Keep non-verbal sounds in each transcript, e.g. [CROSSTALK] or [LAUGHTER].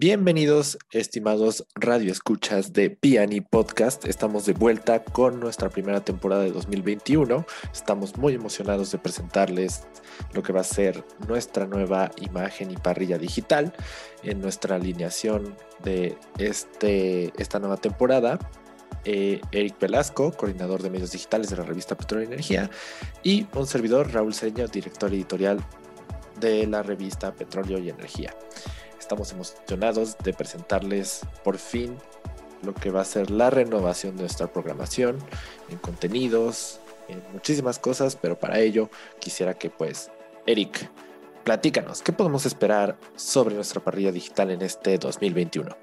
Bienvenidos, estimados radioescuchas de Piani Podcast. Estamos de vuelta con nuestra primera temporada de 2021. Estamos muy emocionados de presentarles lo que va a ser nuestra nueva imagen y parrilla digital en nuestra alineación de este, esta nueva temporada. Eh, Eric Velasco, coordinador de medios digitales de la revista Petróleo y Energía, y un servidor, Raúl Seño, director editorial de la revista Petróleo y Energía. Estamos emocionados de presentarles por fin lo que va a ser la renovación de nuestra programación en contenidos, en muchísimas cosas, pero para ello quisiera que pues Eric, platícanos, ¿qué podemos esperar sobre nuestra parrilla digital en este 2021?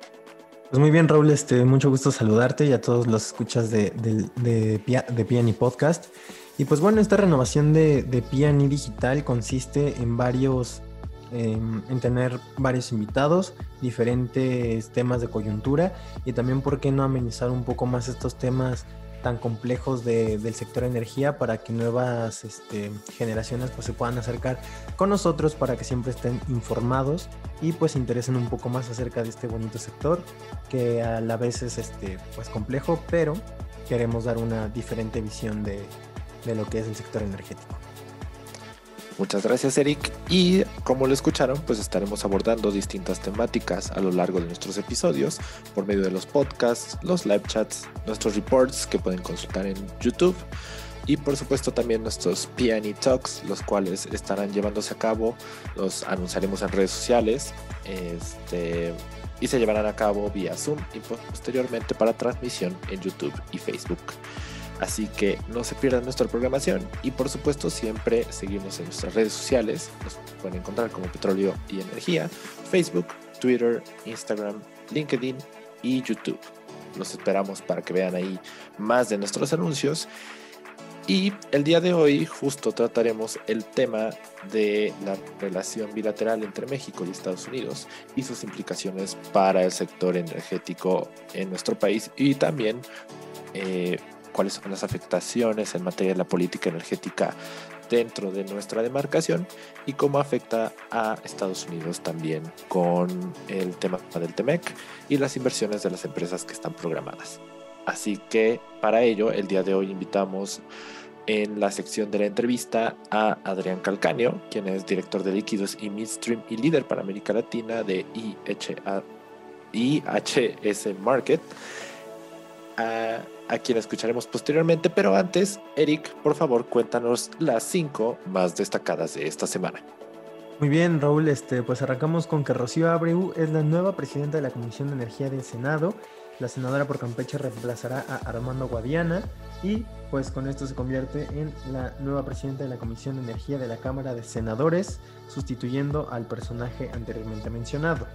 Pues muy bien, Raúl, este, mucho gusto saludarte y a todos los escuchas de, de, de, Podcast. Y pues bueno, esta renovación de, de Piani Digital consiste en varios Em, en tener varios invitados, diferentes temas de coyuntura y también, ¿por qué no amenizar un poco más estos temas tan complejos del sector energía para que nuevas este, generaciones pues, se puedan acercar con nosotros para que siempre estén informados y pues se interesen un poco más acerca de este bonito sector que a la vez es este, pues, complejo, pero queremos dar una diferente visión de lo que es el sector energético. Muchas gracias Eric y como lo escucharon pues estaremos abordando distintas temáticas a lo largo de nuestros episodios por medio de los podcasts, los live chats, nuestros reports que pueden consultar en YouTube y por supuesto también nuestros Piani Talks los cuales estarán llevándose a cabo, los anunciaremos en redes sociales este, y se llevarán a cabo vía Zoom y posteriormente para transmisión en YouTube y Facebook. Así que no se pierdan nuestra programación y por supuesto siempre seguimos en nuestras redes sociales. Nos pueden encontrar como Petróleo y Energía, Facebook, Twitter, Instagram, LinkedIn y YouTube. Los esperamos para que vean ahí más de nuestros anuncios. Y el día de hoy justo trataremos el tema de la relación bilateral entre México y Estados Unidos y sus implicaciones para el sector energético en nuestro país y también eh, cuáles son las afectaciones en materia de la política energética dentro de nuestra demarcación y cómo afecta a Estados Unidos también con el tema del TEMEC y las inversiones de las empresas que están programadas. Así que para ello, el día de hoy invitamos en la sección de la entrevista a Adrián Calcaño, quien es director de líquidos y midstream y líder para América Latina de IHS Market. A a quien escucharemos posteriormente, pero antes, Eric, por favor, cuéntanos las cinco más destacadas de esta semana. Muy bien, Raúl, este, pues arrancamos con que Rocío Abreu es la nueva presidenta de la Comisión de Energía del Senado. La senadora por Campeche reemplazará a Armando Guadiana y pues con esto se convierte en la nueva presidenta de la Comisión de Energía de la Cámara de Senadores, sustituyendo al personaje anteriormente mencionado.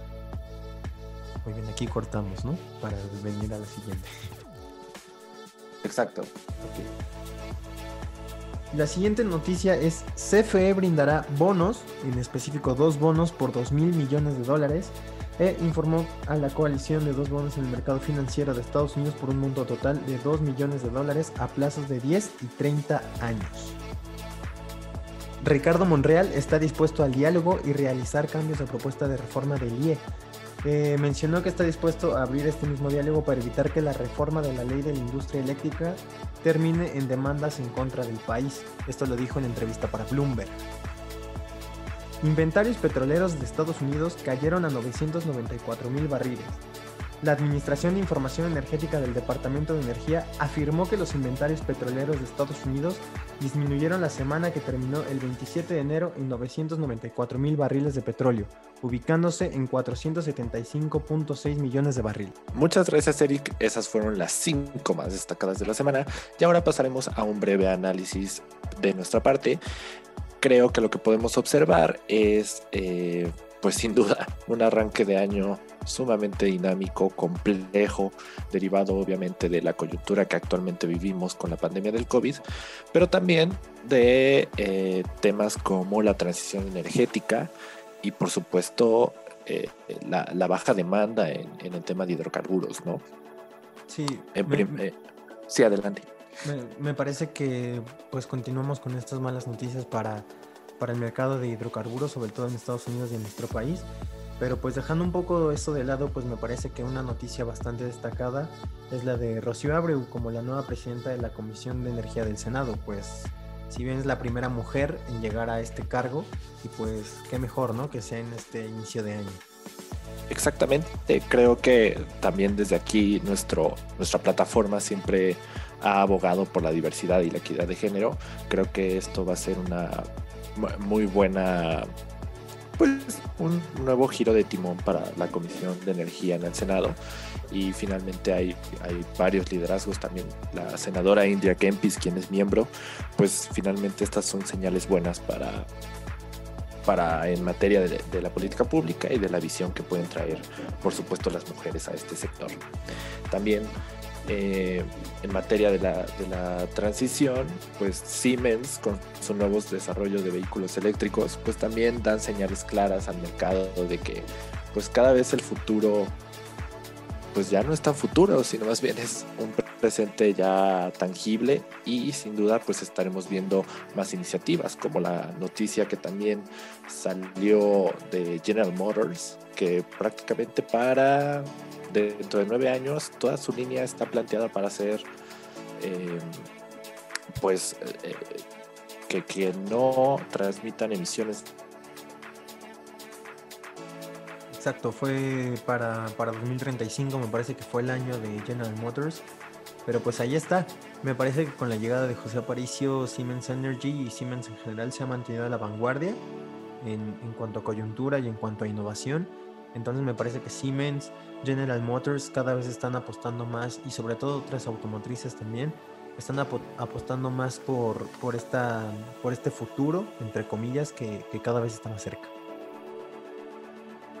Muy bien, aquí cortamos, ¿no? Para venir a la siguiente. Exacto. La siguiente noticia es CFE brindará bonos, en específico dos bonos por 2 mil millones de dólares, e informó a la coalición de dos bonos en el mercado financiero de Estados Unidos por un monto total de 2 millones de dólares a plazos de 10 y 30 años. Ricardo Monreal está dispuesto al diálogo y realizar cambios a propuesta de reforma del IE, eh, mencionó que está dispuesto a abrir este mismo diálogo para evitar que la reforma de la ley de la industria eléctrica termine en demandas en contra del país. Esto lo dijo en entrevista para Bloomberg. Inventarios petroleros de Estados Unidos cayeron a 994 mil barriles, la Administración de Información Energética del Departamento de Energía afirmó que los inventarios petroleros de Estados Unidos disminuyeron la semana que terminó el 27 de enero en 994 mil barriles de petróleo, ubicándose en 475.6 millones de barriles. Muchas gracias Eric, esas fueron las cinco más destacadas de la semana y ahora pasaremos a un breve análisis de nuestra parte. Creo que lo que podemos observar es... Eh, pues sin duda, un arranque de año sumamente dinámico, complejo, derivado obviamente de la coyuntura que actualmente vivimos con la pandemia del COVID, pero también de eh, temas como la transición energética y por supuesto eh, la, baja demanda en, el tema de hidrocarburos, ¿no? Sí. Eh, sí, adelante. Me, me parece que pues continuamos con estas malas noticias para para el mercado de hidrocarburos, sobre todo en Estados Unidos y en nuestro país. Pero pues dejando un poco eso de lado, pues me parece que una noticia bastante destacada es la de Rocío Abreu como la nueva presidenta de la Comisión de Energía del Senado, pues si bien es la primera mujer en llegar a este cargo y pues qué mejor, ¿no? Que sea en este inicio de año. Exactamente, creo que también desde aquí nuestro, nuestra plataforma siempre ha abogado por la diversidad y la equidad de género. Creo que esto va a ser una muy buena pues un nuevo giro de timón para la Comisión de Energía en el Senado. Y finalmente hay, hay varios liderazgos también la senadora Indira Kempis quien es miembro. Pues finalmente estas son señales buenas para para en materia de, de, la política pública y de la visión que pueden traer por supuesto las mujeres a este sector. También eh, en materia de la, de la, transición, pues Siemens con su nuevos desarrollos de vehículos eléctricos, pues también dan señales claras al mercado de que pues cada vez el futuro pues ya no es tan futuro, sino más bien es un presente ya tangible y sin duda pues estaremos viendo más iniciativas como la noticia que también salió de General Motors que prácticamente para dentro de nueve años toda su línea está planteada para ser eh, pues eh, que, que no transmitan emisiones Exacto, fue para, para 2035, me parece que fue el año de General Motors. Pero pues ahí está. Me parece que con la llegada de José Aparicio, Siemens Energy y Siemens en general se ha mantenido a la vanguardia en, en cuanto a coyuntura y en cuanto a innovación. Entonces me parece que Siemens, General Motors cada vez están apostando más y sobre todo otras automotrices también están apostando más por, por, esta, por este futuro, entre comillas, que, que cada vez está más cerca.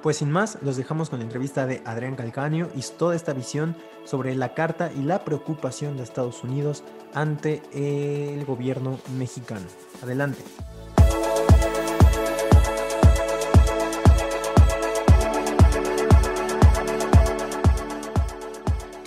Pues sin más, los dejamos con la entrevista de Adrián Calcaño y toda esta visión sobre la carta y la preocupación de Estados Unidos ante el gobierno mexicano. Adelante.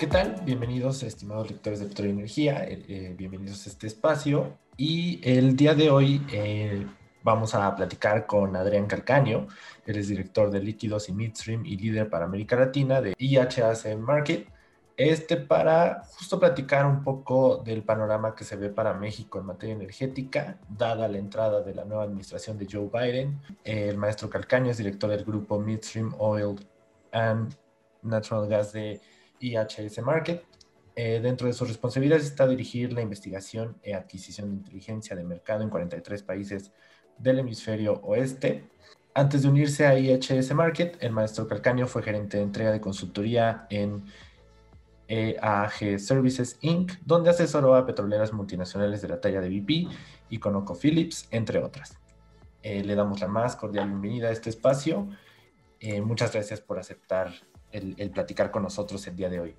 ¿Qué tal? Bienvenidos, estimados lectores de Petróleo y Energía, eh, eh, bienvenidos a este espacio. Y el día de hoy eh, vamos a platicar con Adrián Calcaño, él es director de líquidos y midstream y líder para América Latina de IHAC Market. Este para justo platicar un poco del panorama que se ve para México en materia energética, dada la entrada de la nueva administración de Joe Biden. El maestro Calcaño es director del grupo Midstream Oil and Natural Gas de IHS Market. Eh, dentro de sus responsabilidades está dirigir la investigación e adquisición de inteligencia de mercado en 43 países del hemisferio oeste. Antes de unirse a IHS Market, el maestro Calcaño fue gerente de entrega de consultoría en EAG Services Inc., donde asesoró a petroleras multinacionales de la talla de BP y ConocoPhillips, entre otras. Eh, le damos la más cordial bienvenida a este espacio. Eh, muchas gracias por aceptar el, platicar con nosotros el día de hoy.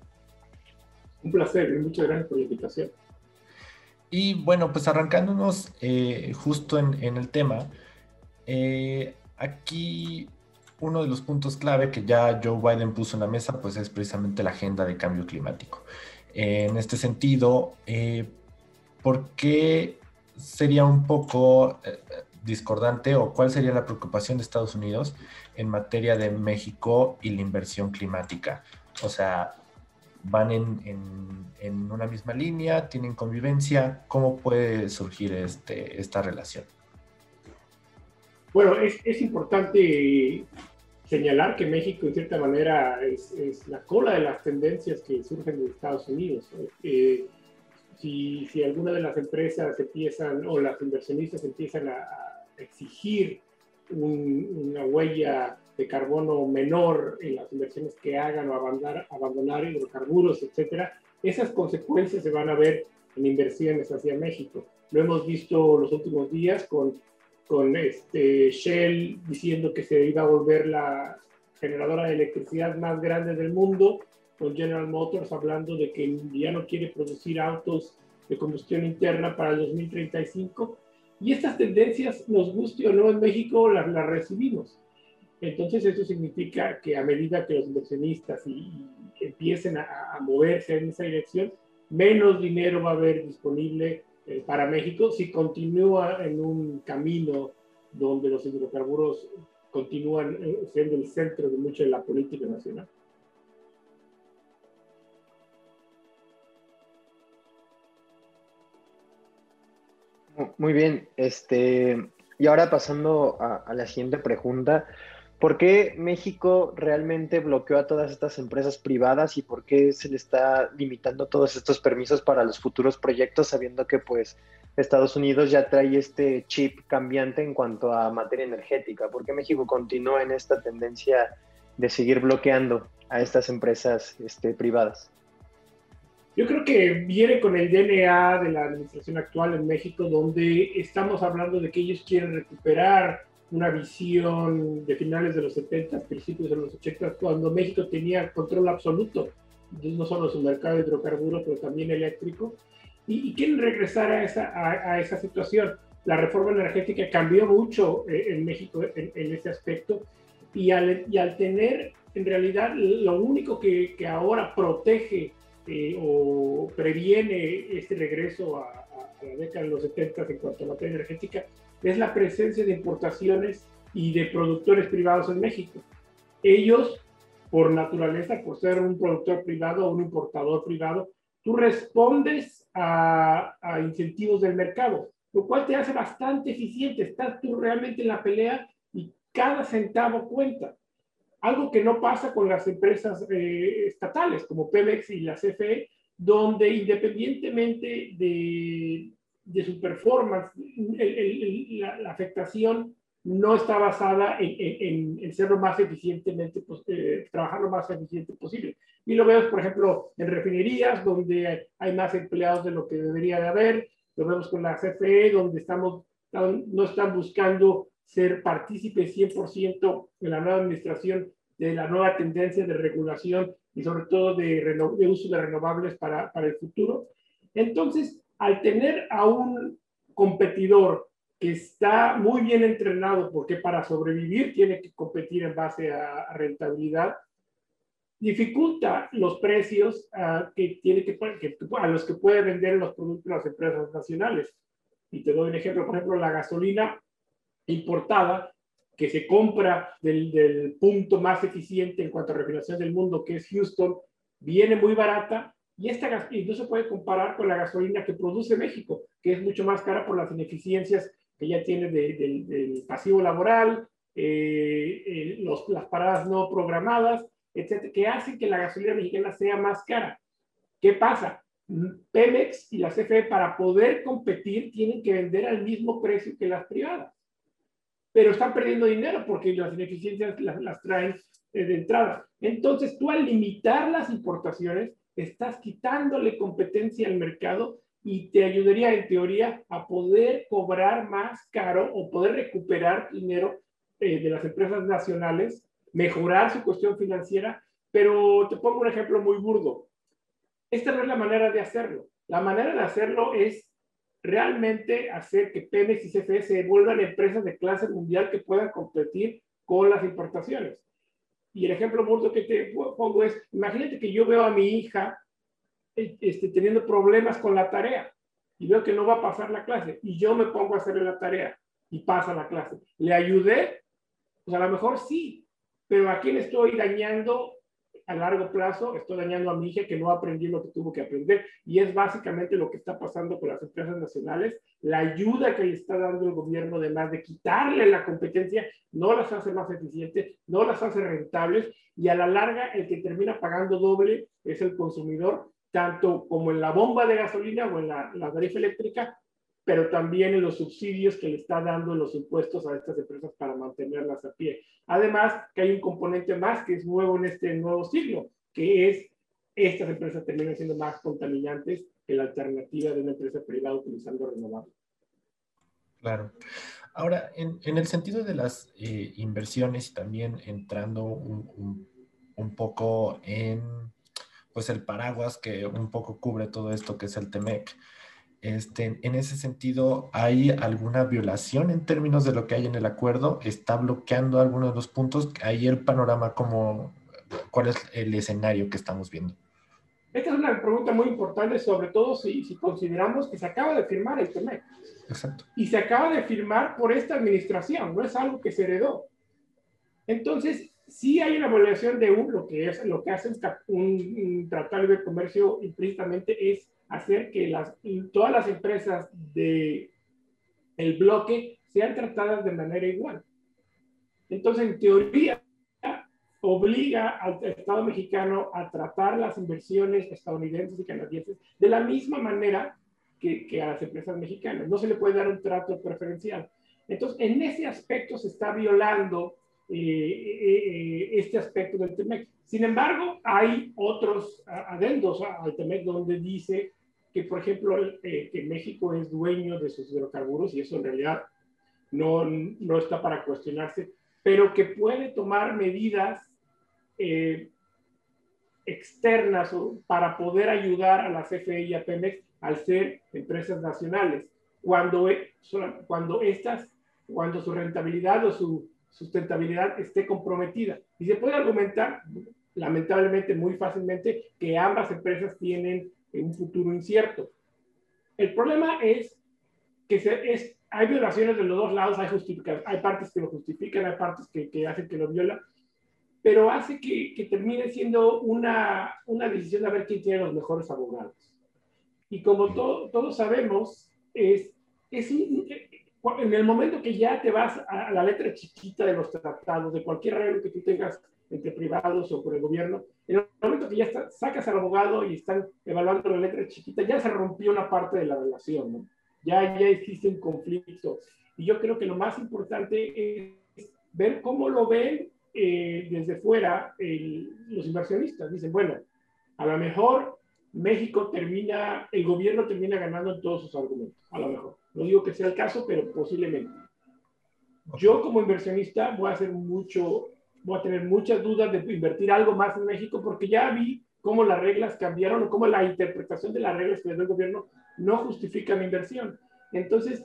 Un placer y muchas gracias por la invitación. Y bueno, pues arrancándonos eh, justo en, el tema, eh, aquí uno de los puntos clave que ya Joe Biden puso en la mesa, pues es precisamente la agenda de cambio climático. en este sentido, eh, ¿por qué sería un poco discordante o cuál sería la preocupación de Estados Unidos en materia de México y la inversión climática? O sea, van en, una misma línea, tienen convivencia. ¿Cómo puede surgir este, esta relación? Bueno, es, importante señalar que México en cierta manera es, la cola de las tendencias que surgen de Estados Unidos. Eh, si, si alguna de las empresas empiezan o las inversionistas empiezan a, exigir una huella de carbono menor en las inversiones que hagan o abandonar, hidrocarburos, etcétera, esas consecuencias se van a ver en inversiones hacia México. Lo hemos visto los últimos días con, con este Shell diciendo que se iba a volver la generadora de electricidad más grande del mundo, con General Motors hablando de que ya no quiere producir autos de combustión interna para el 2035. Y estas tendencias, nos guste o no en México, las, recibimos. Entonces eso significa que a medida que los inversionistas empiecen a, moverse en esa dirección, menos dinero va a haber disponible eh, para México si continúa en un camino donde los hidrocarburos continúan siendo el centro de mucha de la política nacional. Muy bien, este, y ahora pasando a, la siguiente pregunta, ¿por qué México realmente bloqueó a todas estas empresas privadas y por qué se le está limitando todos estos permisos para los futuros proyectos, sabiendo que pues Estados Unidos ya trae este chip cambiante en cuanto a materia energética? ¿Por qué México continúa en esta tendencia de seguir bloqueando a estas empresas este, privadas? Yo creo que viene con el DNA de la administración actual en México, donde estamos hablando de que ellos quieren recuperar una visión de finales de los 70, principios de los 80, cuando México tenía control absoluto, no solo su mercado de hidrocarburos, pero también eléctrico, y, quieren regresar a esa, a, esa situación. La reforma energética cambió mucho eh, en México en, ese aspecto, y al, y al, tener en realidad lo único que, que ahora protege eh, o previene este regreso a, la década de los 70 en cuanto a materia energética es la presencia de importaciones y de productores privados en México. Ellos, por naturaleza, por ser un productor privado o un importador privado, tú respondes a, a incentivos del mercado, lo cual te hace bastante eficiente. Estás tú realmente en la pelea y cada centavo cuenta. Algo que no pasa con las empresas eh, estatales como Pemex y la CFE, donde independientemente de, de su performance, la, afectación no está basada en, en, ser lo más eficientemente, eh, trabajar lo más eficiente posible. Y lo vemos, por ejemplo, en refinerías, donde hay más empleados de lo que debería de haber. Lo vemos con la CFE, donde estamos, no están buscando ser partícipes 100% en la nueva administración de la nueva tendencia de regulación y sobre todo de, de uso de renovables para, para, el futuro. Entonces, al tener a un competidor que está muy bien entrenado, porque para sobrevivir tiene que competir en base a, rentabilidad, dificulta los precios uh, que tiene que, que, a los que puede vender los productos las empresas nacionales. Y te doy un ejemplo, por ejemplo, la gasolina importada que se compra del, punto más eficiente en cuanto a refinación del mundo, que es Houston, viene muy barata y esta no se puede comparar con la gasolina que produce México, que es mucho más cara por las ineficiencias que ya tiene del pasivo laboral, eh, eh, las paradas no programadas, etcétera, que hacen que la gasolina mexicana sea más cara. ¿Qué pasa? Pemex y la CFE para poder competir tienen que vender al mismo precio que las privadas pero están perdiendo dinero porque las ineficiencias las, traen eh, de entrada. Entonces, tú al limitar las importaciones, estás quitándole competencia al mercado y te ayudaría en teoría a poder cobrar más caro o poder recuperar dinero eh, de las empresas nacionales, mejorar su cuestión financiera, pero te pongo un ejemplo muy burdo. Esta no es la manera de hacerlo. La manera de hacerlo es realmente hacer que Pemex y CFE se vuelvan empresas de clase mundial que puedan competir con las importaciones. Y el ejemplo burdo que te pongo es, imagínate que yo veo a mi hija eh, este, teniendo problemas con la tarea y veo que no va a pasar la clase y yo me pongo a hacerle la tarea y pasa la clase. ¿Le ayudé? Pues a lo mejor sí, pero ¿a quién estoy dañando a largo plazo estoy dañando a mi hija que no aprendió lo que tuvo que aprender. Y es básicamente lo que está pasando con las empresas nacionales. La ayuda que le está dando el gobierno, además de quitarle la competencia, no las hace más eficientes, no las hace rentables y a la larga el que termina pagando doble es el consumidor, tanto como en la bomba de gasolina o en la, la tarifa eléctrica pero también en los subsidios que le está dando los impuestos a estas empresas para mantenerlas a pie. Además, que hay un componente más que es nuevo en este nuevo siglo, que es estas empresas terminan siendo más contaminantes que la alternativa de una empresa privada utilizando renovables. Claro. Ahora, en, en, el sentido de las eh, inversiones y también entrando un, un, poco en pues el paraguas que un poco cubre todo esto que es el TEMEC, este, en ese sentido, ¿hay alguna violación en términos de lo que hay en el acuerdo? ¿Está bloqueando alguno de los puntos? ¿Hay el panorama como, cuál es el escenario que estamos viendo? Esta es una pregunta muy importante, sobre todo si, si consideramos que se acaba de firmar el TEMEC. Exacto. Y se acaba de firmar por esta administración, no es algo que se heredó. Entonces, sí hay una evaluación de un, lo que es lo que hace un, tratado de comercio implícitamente es hacer que las, todas las empresas de el bloque sean tratadas de manera igual. Entonces, en teoría, obliga al Estado mexicano a tratar las inversiones estadounidenses y canadienses de la misma manera que, que, a las empresas mexicanas. No se le puede dar un trato preferencial. Entonces, en ese aspecto se está violando eh, eh, este aspecto del TEMEC. Sin embargo, hay otros adendos al TEMEC donde dice que, por ejemplo, eh, que México es dueño de sus hidrocarburos y eso en realidad no, no está para cuestionarse, pero que puede tomar medidas externas para poder ayudar a la CFE y a Pemex al ser empresas nacionales, cuando, cuando, estas, cuando su rentabilidad o su sustentabilidad esté comprometida. Y se puede argumentar, lamentablemente, muy fácilmente, que ambas empresas tienen un futuro incierto. El problema es que se, es, hay violaciones de los dos lados, hay, hay partes que lo justifican, hay partes que, que hacen que lo violan, pero hace que, que, termine siendo una, una decisión de ver quién tiene los mejores abogados. Y como todos sabemos, es, es un, en el momento que ya te vas a, la letra chiquita de los tratados, de cualquier arreglo que tú tengas entre privados o por el gobierno, en el momento que ya sacas al abogado y están evaluando la letra chiquita, ya se rompió una parte de la relación, ¿no? ya, ya existe un conflicto. Y yo creo que lo más importante es ver cómo lo ven eh, desde fuera los inversionistas. Dicen, bueno, a lo mejor México termina, el gobierno termina ganando en todos sus argumentos, a lo mejor. No digo que sea el caso, pero posiblemente. Yo como inversionista voy a hacer mucho, voy a tener muchas dudas de invertir algo más en México porque ya vi cómo las reglas cambiaron o cómo la interpretación de las reglas que le da el gobierno no justifica mi inversión. Entonces,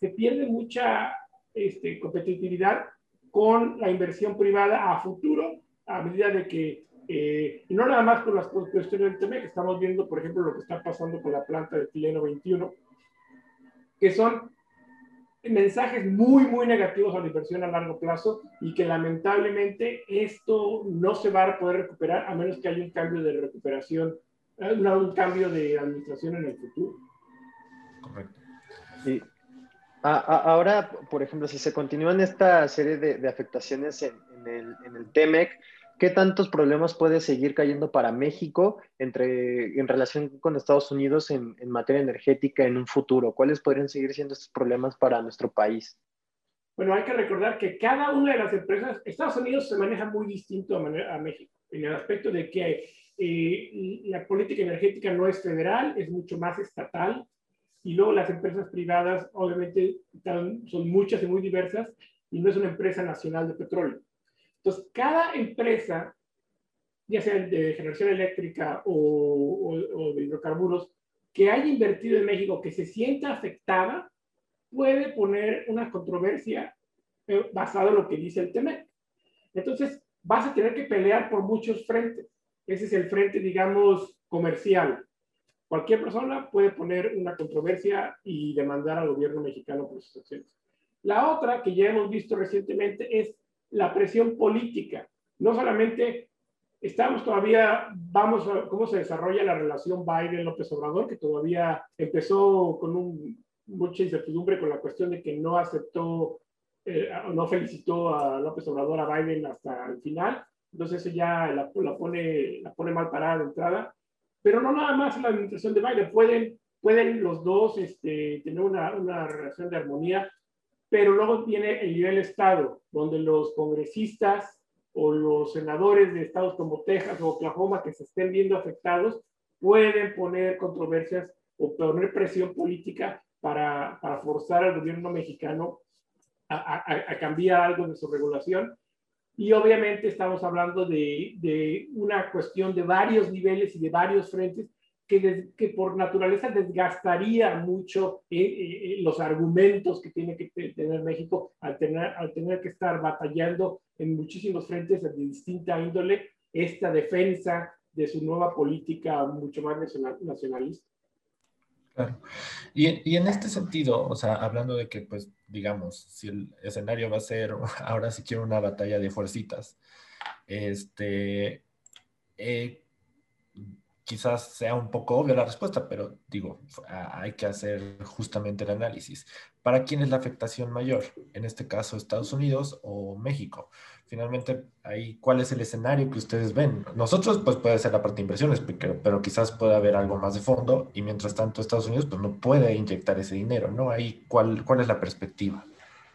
se pierde mucha este, competitividad con la inversión privada a futuro, a medida de que, eh, y no nada más con las cuestiones del tema, que estamos viendo, por ejemplo, lo que está pasando con la planta de Tileno 21, que son mensajes muy, muy negativos a la inversión a largo plazo y que lamentablemente esto no se va a poder recuperar a menos que haya un cambio de recuperación, eh, un cambio de administración en el futuro. Correcto. Sí. ahora, por ejemplo, si se continúan esta serie de, afectaciones en, el, en el TEMEC, ¿Qué tantos problemas puede seguir cayendo para México entre, en relación con Estados Unidos en, materia energética en un futuro? ¿Cuáles podrían seguir siendo estos problemas para nuestro país? Bueno, hay que recordar que cada una de las empresas, Estados Unidos se maneja muy distinto a, a México, en el aspecto de que eh, la política energética no es federal, es mucho más estatal, y luego las empresas privadas obviamente son muchas y muy diversas, y no es una empresa nacional de petróleo. Entonces, cada empresa, ya sea de generación eléctrica o, de hidrocarburos, que haya invertido en México, que se sienta afectada, puede poner una controversia eh, basada en lo que dice el TEMEC. Entonces, vas a tener que pelear por muchos frentes. Ese es el frente, digamos, comercial. Cualquier persona puede poner una controversia y demandar al gobierno mexicano por sus acciones. La otra que ya hemos visto recientemente es la presión política. No solamente estamos todavía, vamos a cómo se desarrolla la relación Biden-López Obrador, que todavía empezó con un, mucha incertidumbre con la cuestión de que no aceptó, eh, no felicitó a López Obrador, a Biden hasta el final. Entonces eso ya la, pone, la pone mal parada de entrada. Pero no nada más la administración de Biden, pueden, pueden los dos este, tener una, una relación de armonía pero luego viene el nivel Estado, donde los congresistas o los senadores de estados como Texas o Oklahoma que se estén viendo afectados pueden poner controversias o poner presión política para, para forzar al gobierno mexicano a, a, cambiar algo de su regulación. Y obviamente estamos hablando de, de una cuestión de varios niveles y de varios frentes que, por naturaleza desgastaría mucho eh, eh, eh, los argumentos que tiene que tener México al tener, al tener que estar batallando en muchísimos frentes de distinta índole esta defensa de su nueva política mucho más nacionalista. Claro. Y, y, en este sentido, o sea, hablando de que, pues, digamos, si el escenario va a ser, [LAUGHS] ahora si quiero una batalla de fuercitas, este, eh, quizás sea un poco obvia la respuesta, pero digo, hay que hacer justamente el análisis. ¿Para quién es la afectación mayor? En este caso, Estados Unidos o México finalmente ahí cuál es el escenario que ustedes ven. Nosotros pues puede ser la parte de inversiones, pero, pero quizás pueda haber algo más de fondo y mientras tanto Estados Unidos pues no puede inyectar ese dinero, ¿no? Ahí cuál, cuál es la perspectiva.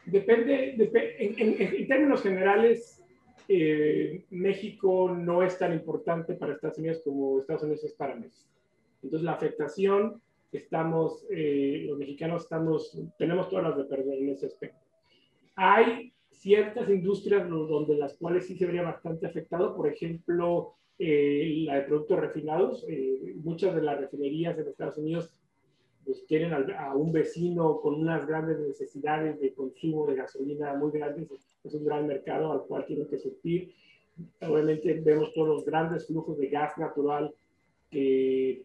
Depende, en, términos generales, eh, México no es tan importante para Estados Unidos como Estados Unidos es para México. Entonces la afectación, estamos, eh, los mexicanos estamos, tenemos todas las de perder en ese aspecto. Hay ciertas industrias donde las cuales sí se vería bastante afectado, por ejemplo, eh, la de productos refinados. Muchas de las refinerías en Estados Unidos pues, tienen a, un vecino con unas grandes necesidades de consumo de gasolina muy grandes. Es un gran mercado al cual tienen que surtir. Obviamente vemos todos los grandes flujos de gas natural que,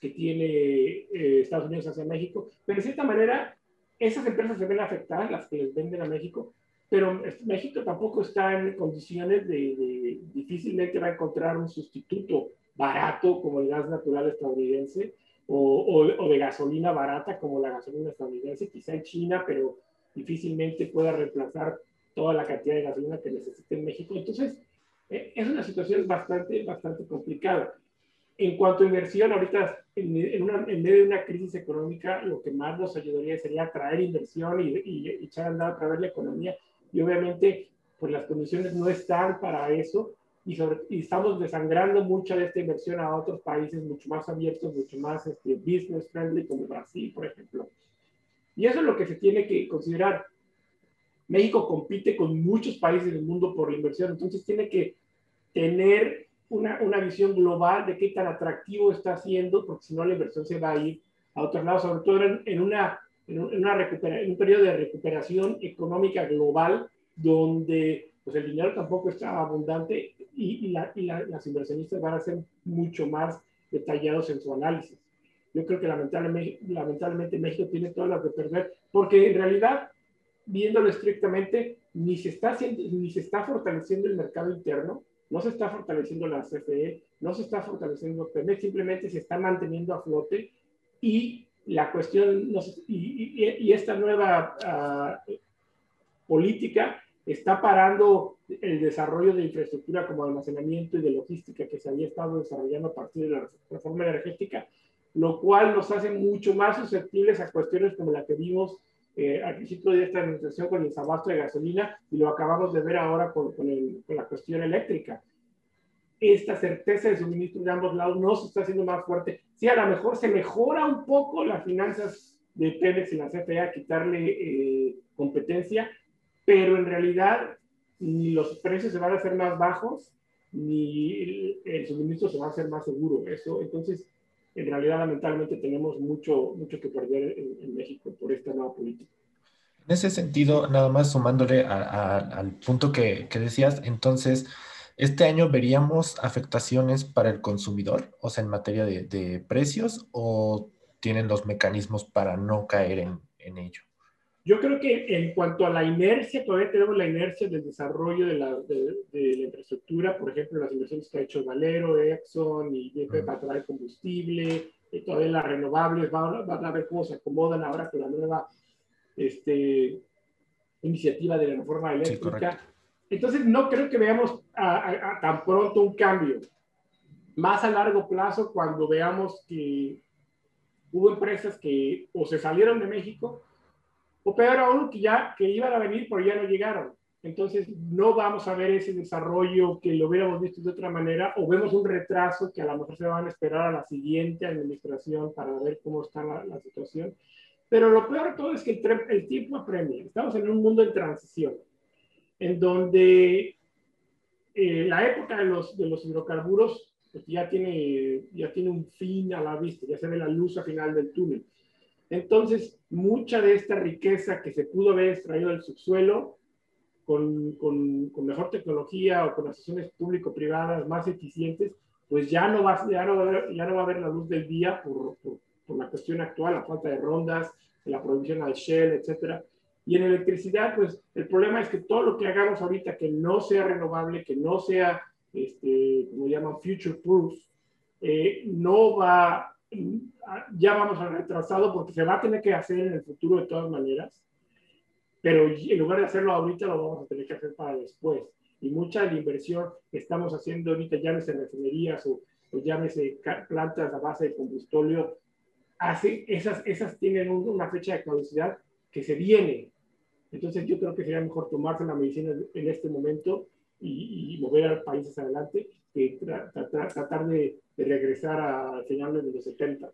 que tiene eh, Estados Unidos hacia México, pero de cierta manera esas empresas se ven afectadas, las que les venden a México, pero México tampoco está en condiciones de, difícilmente va a encontrar un sustituto barato como el gas natural estadounidense o, o, de gasolina barata como la gasolina estadounidense, quizá en China, pero difícilmente pueda reemplazar toda la cantidad de gasolina que necesita en México. Entonces, eh, es una situación bastante, bastante complicada. En cuanto a inversión, ahorita en, en, medio de una crisis económica, lo que más nos ayudaría sería atraer inversión y, y, echar a andar a través de la economía y obviamente pues las condiciones no están para eso y, estamos desangrando mucha de esta inversión a otros países mucho más abiertos, mucho más este, business friendly como Brasil, por ejemplo. Y eso es lo que se tiene que considerar. México compite con muchos países del mundo por la inversión, entonces tiene que tener una, una visión global de qué tan atractivo está haciendo, porque si no la inversión se va a ir a otros lados, sobre todo en, en una en, una en un periodo de recuperación económica global donde pues el dinero tampoco está abundante y, y, la, y las inversionistas van a ser mucho más detallados en su análisis. Yo creo que lamentablemente, lamentablemente México tiene todas las de perder, porque en realidad, viéndolo estrictamente, ni se está, haciendo, ni se está fortaleciendo el mercado interno, no se está fortaleciendo la CFE, no se está fortaleciendo Pemex, simplemente se está manteniendo a flote y la cuestión, y, esta nueva ah, política está parando el desarrollo de infraestructura como almacenamiento y de logística que se había estado desarrollando a partir de la reforma energética, lo cual nos hace mucho más susceptibles a cuestiones como la que vimos eh, al principio de esta administración con el desabasto de gasolina y lo acabamos de ver ahora con, la cuestión eléctrica esta certeza de suministro de ambos lados no se está haciendo más fuerte. Sí, a lo mejor se mejora un poco las finanzas de Pemex y la CFE quitarle eh, competencia, pero en realidad ni los precios se van a hacer más bajos, ni el, suministro se va a hacer más seguro. Eso, entonces, en realidad, lamentablemente, tenemos mucho, mucho que perder en, México por esta nueva política. En ese sentido, nada más sumándole al punto que, que decías, entonces, ¿Este año veríamos afectaciones para el consumidor, o sea, en materia de, precios, o tienen los mecanismos para no caer en, ello? Yo creo que en cuanto a la inercia, todavía tenemos la inercia del desarrollo de la, infraestructura, por ejemplo, las inversiones que ha hecho Valero, Exxon y BP para traer combustible, y todavía las renovables, van, a ver cómo se acomodan ahora con la nueva este, iniciativa de la reforma eléctrica. Entonces, no creo que veamos tan pronto un cambio. Más a largo plazo, cuando veamos que hubo empresas que o se salieron de México, o peor aún, que ya que iban a venir, pero ya no llegaron. Entonces, no vamos a ver ese desarrollo que lo hubiéramos visto de otra manera, o vemos un retraso que a lo mejor se van a esperar a la siguiente administración para ver cómo está la, situación. Pero lo peor de todo es que el, el tiempo apremia. Estamos en un mundo de transición en donde eh, la época de los, de los hidrocarburos pues, ya, tiene, ya tiene un fin a la vista, ya se ve la luz al final del túnel. Entonces, mucha de esta riqueza que se pudo haber extraído del subsuelo, con, con, con mejor tecnología o con asociaciones público-privadas más eficientes, pues ya no, va, ya, no va a haber, ya no va a haber la luz del día por, por, por la cuestión actual, la falta de rondas, la prohibición al Shell, etcétera. Y en electricidad, pues el problema es que todo lo que hagamos ahorita que no sea renovable, que no sea, este, como llaman, future proof, eh, no va, ya vamos a retrasado porque se va a tener que hacer en el futuro de todas maneras, pero en lugar de hacerlo ahorita, lo vamos a tener que hacer para después. Y mucha de la inversión que estamos haciendo ahorita, llámese refinerías o, o llámese plantas a base de combustóleo, hace, esas, esas tienen una fecha de caducidad que se viene. Entonces yo creo que sería mejor tomarse la medicina en este momento y, mover al país hacia adelante que tratar de, regresar a finales de los 70.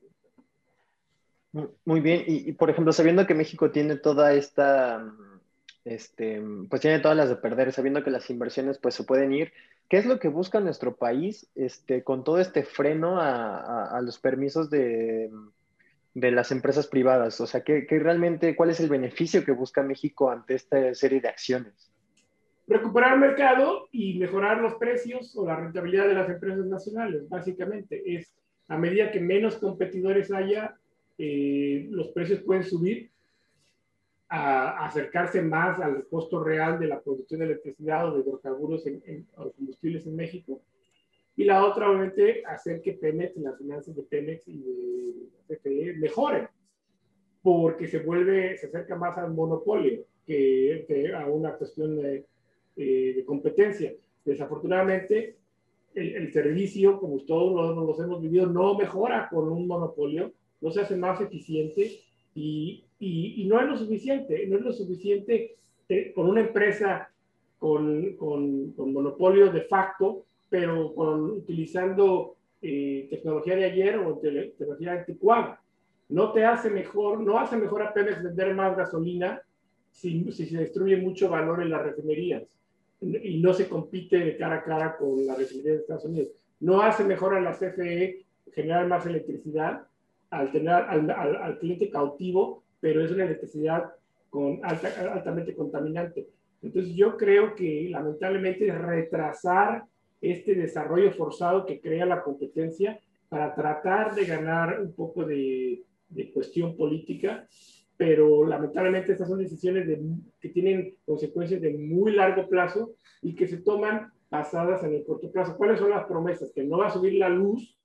Muy bien, y, por ejemplo, sabiendo que México tiene toda esta, este, pues tiene todas las de perder, sabiendo que las inversiones pues se pueden ir, ¿qué es lo que busca nuestro país este, con todo este freno a los permisos de, de las empresas privadas? O sea, ¿qué, realmente, cuál es el beneficio que busca México ante esta serie de acciones? Recuperar mercado y mejorar los precios o la rentabilidad de las empresas nacionales, básicamente. Es a medida que menos competidores haya, eh, los precios pueden subir a, acercarse más al costo real de la producción de electricidad o de hidrocarburos en, en, o combustibles en México y la otra, obviamente, hacer que Pemex, las finanzas de Pemex y de CFE mejoren, porque se vuelve, se acerca más al monopolio que, a una cuestión de, eh, de competencia. Desafortunadamente, el, servicio, como todos los, hemos vivido, no mejora con un monopolio, no se hace más eficiente y, y, y no es lo suficiente, no es lo suficiente eh, con una empresa con, con, con monopolio de facto pero con, utilizando eh, tecnología de ayer o tecnología anticuada. No te hace mejor, no hace mejor a Pemex vender más gasolina si, si se destruye mucho valor en las refinerías y no se compite de cara a cara con la refinería de Estados Unidos. No hace mejor a la CFE generar más electricidad al tener al, al, cliente cautivo, pero es una electricidad con altamente contaminante. Entonces yo creo que lamentablemente retrasar este desarrollo forzado que crea la competencia para tratar de ganar un poco de, de cuestión política, pero lamentablemente estas son decisiones de, que tienen consecuencias de muy largo plazo y que se toman basadas en el corto plazo. ¿Cuáles son las promesas? Que no va a subir la luz,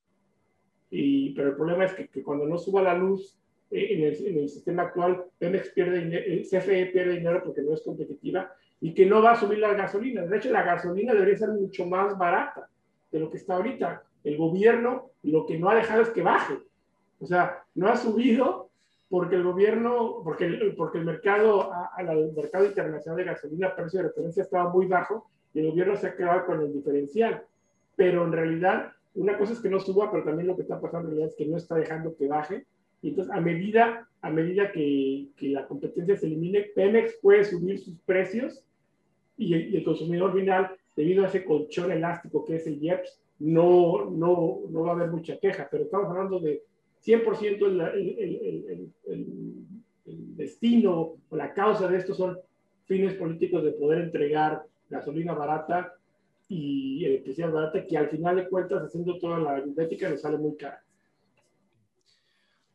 y, pero el problema es que, que cuando no suba la luz eh, en, el, en, el, sistema actual, Pemex pierde dinero, el CFE pierde dinero porque no es competitiva y que no va a subir la gasolina. De hecho, la gasolina debería ser mucho más barata de lo que está ahorita. El gobierno lo que no ha dejado es que baje. O sea, no ha subido porque el gobierno, porque el, porque el mercado, el mercado internacional de gasolina, el precio de referencia estaba muy bajo y el gobierno se ha quedado con el diferencial. Pero en realidad, una cosa es que no suba, pero también lo que está pasando en realidad es que no está dejando que baje. Y entonces, a medida, a medida que, que la competencia se elimine, Pemex puede subir sus precios y el, consumidor final, debido a ese colchón elástico que es el IEPS, no, no, no va a haber mucha queja, pero estamos hablando de 100% el, el, el, el, destino o la causa de esto son fines políticos de poder entregar gasolina barata y electricidad barata, que al final de cuentas, haciendo toda la aritmética, nos sale muy cara.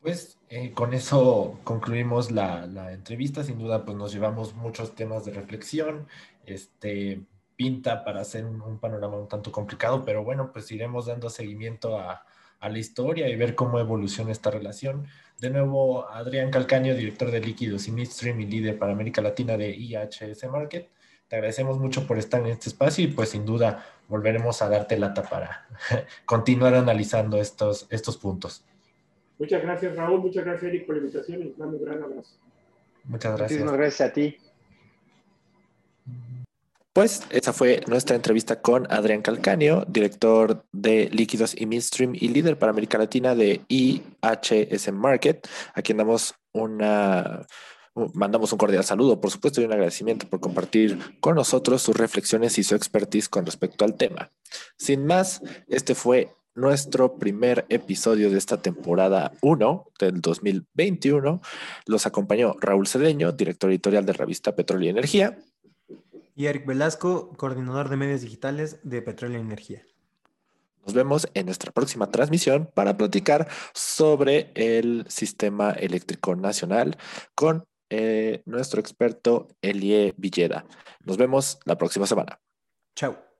Pues eh, con eso concluimos la, la, entrevista. Sin duda, pues nos llevamos muchos temas de reflexión. Este pinta para hacer un, panorama un tanto complicado, pero bueno, pues iremos dando seguimiento a, a, la historia y ver cómo evoluciona esta relación. De nuevo, Adrián Calcaño, director de líquidos y midstream y líder para América Latina de IHS Market. Te agradecemos mucho por estar en este espacio y pues sin duda volveremos a darte lata para [LAUGHS] continuar analizando estos, estos puntos. Muchas gracias, Raúl. Muchas gracias, Eric, por la invitación y un gran abrazo. Muchas gracias. Muchísimas gracias a ti. Pues esa fue nuestra entrevista con Adrián Calcanio, director de líquidos y midstream y líder para América Latina de IHS Market, a quien damos una mandamos un cordial saludo, por supuesto, y un agradecimiento por compartir con nosotros sus reflexiones y su expertise con respecto al tema. Sin más, este fue nuestro primer episodio de esta temporada 1 del 2021. Los acompañó Raúl Cedeño, director editorial de revista Petróleo y Energía. Y Eric Velasco, coordinador de medios digitales de Petróleo y Energía. Nos vemos en nuestra próxima transmisión para platicar sobre el sistema eléctrico nacional con eh, nuestro experto Elie Villeda. Nos vemos la próxima semana. Chao.